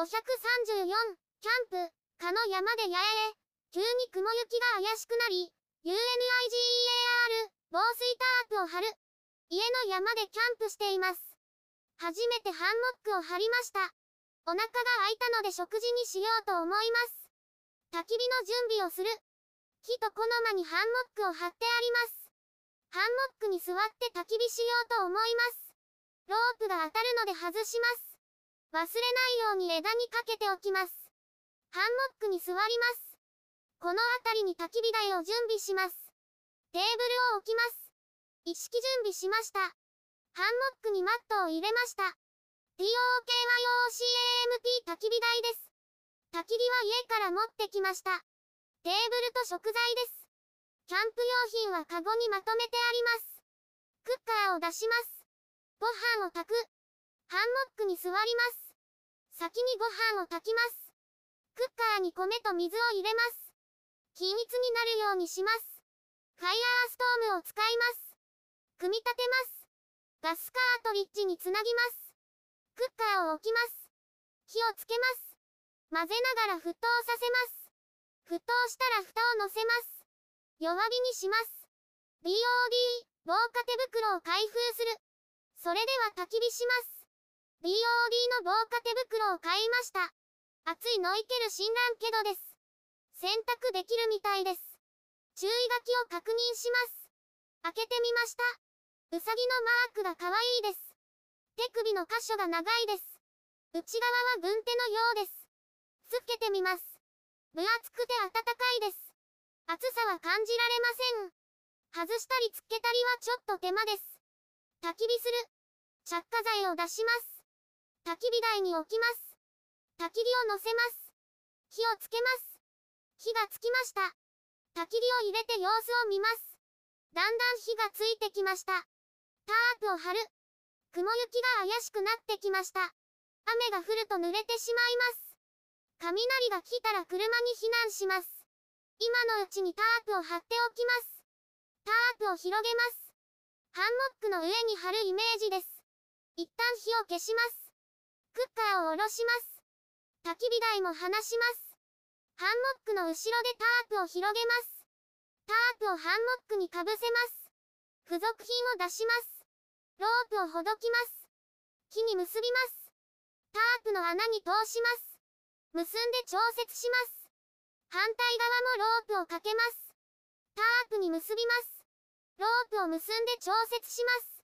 534、キャンプ、かの山で八重へ、急に雲行きが怪しくなり、UNIGEAR、防水タープを張る。家の山でキャンプしています。初めてハンモックを張りました。お腹が空いたので食事にしようと思います。焚き火の準備をする。木と木の間にハンモックを張ってあります。ハンモックに座って焚き火しようと思います。ロープが当たるので外します。忘れないように枝にかけておきます。ハンモックに座ります。この辺りに焚き火台を準備します。テーブルを置きます。意識準備しました。ハンモックにマットを入れました。TOKYOCAMP 焚き火台です。焚き火は家から持ってきました。テーブルと食材です。キャンプ用品はカゴにまとめてあります。クッカーを出します。ご飯を炊く。ハンモックに座ります。先にご飯を炊きます。クッカーに米と水を入れます。均一になるようにします。ファイヤーストームを使います。組み立てます。ガスカートリッジにつなぎます。クッカーを置きます。火をつけます。混ぜながら沸騰させます。沸騰したら蓋を乗せます。弱火にします。BOD、防火手袋を開封する。それでは焚き火します。BOD の防火手袋を買いました。熱いのいける診断けどです。洗濯できるみたいです。注意書きを確認します。開けてみました。うさぎのマークが可愛いです。手首の箇所が長いです。内側は軍手のようです。つけてみます。分厚くて暖かいです。暑さは感じられません。外したりつけたりはちょっと手間です。焚き火する。着火剤を出します。焚き火台に置きます。焚き火を乗せます。火をつけます。火がつきました。焚き火を入れて様子を見ます。だんだん火がついてきました。タープを張る。雲行きが怪しくなってきました。雨が降ると濡れてしまいます。雷が来たら車に避難します。今のうちにタープを張っておきます。タープを広げます。ハンモックの上に貼るイメージです。一旦火を消します。クッカーを下ろします。焚き火台も離します。ハンモックの後ろでタープを広げます。タープをハンモックにかぶせます。付属品を出します。ロープをほどきます。木に結びます。タープの穴に通します。結んで調節します。反対側もロープをかけます。タープに結びます。ロープを結んで調節します。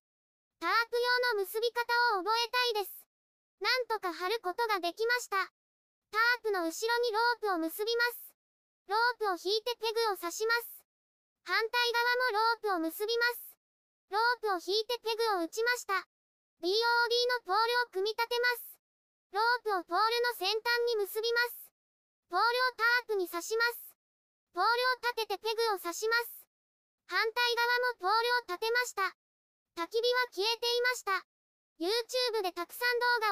タープ用の結び方を覚えたいです。なんとか貼ることができました。タープの後ろにロープを結びます。ロープを引いてペグを刺します。反対側もロープを結びます。ロープを引いてペグを打ちました。BOD のポールを組み立てます。ロープをポールの先端に結びます。ポールをタープに刺します。ポールを立ててペグを刺します。反対側もポールを立てました。焚き火は消えていました。YouTube でたくさん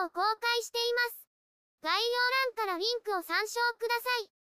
を公開しています。概要欄からリンクを参照ください。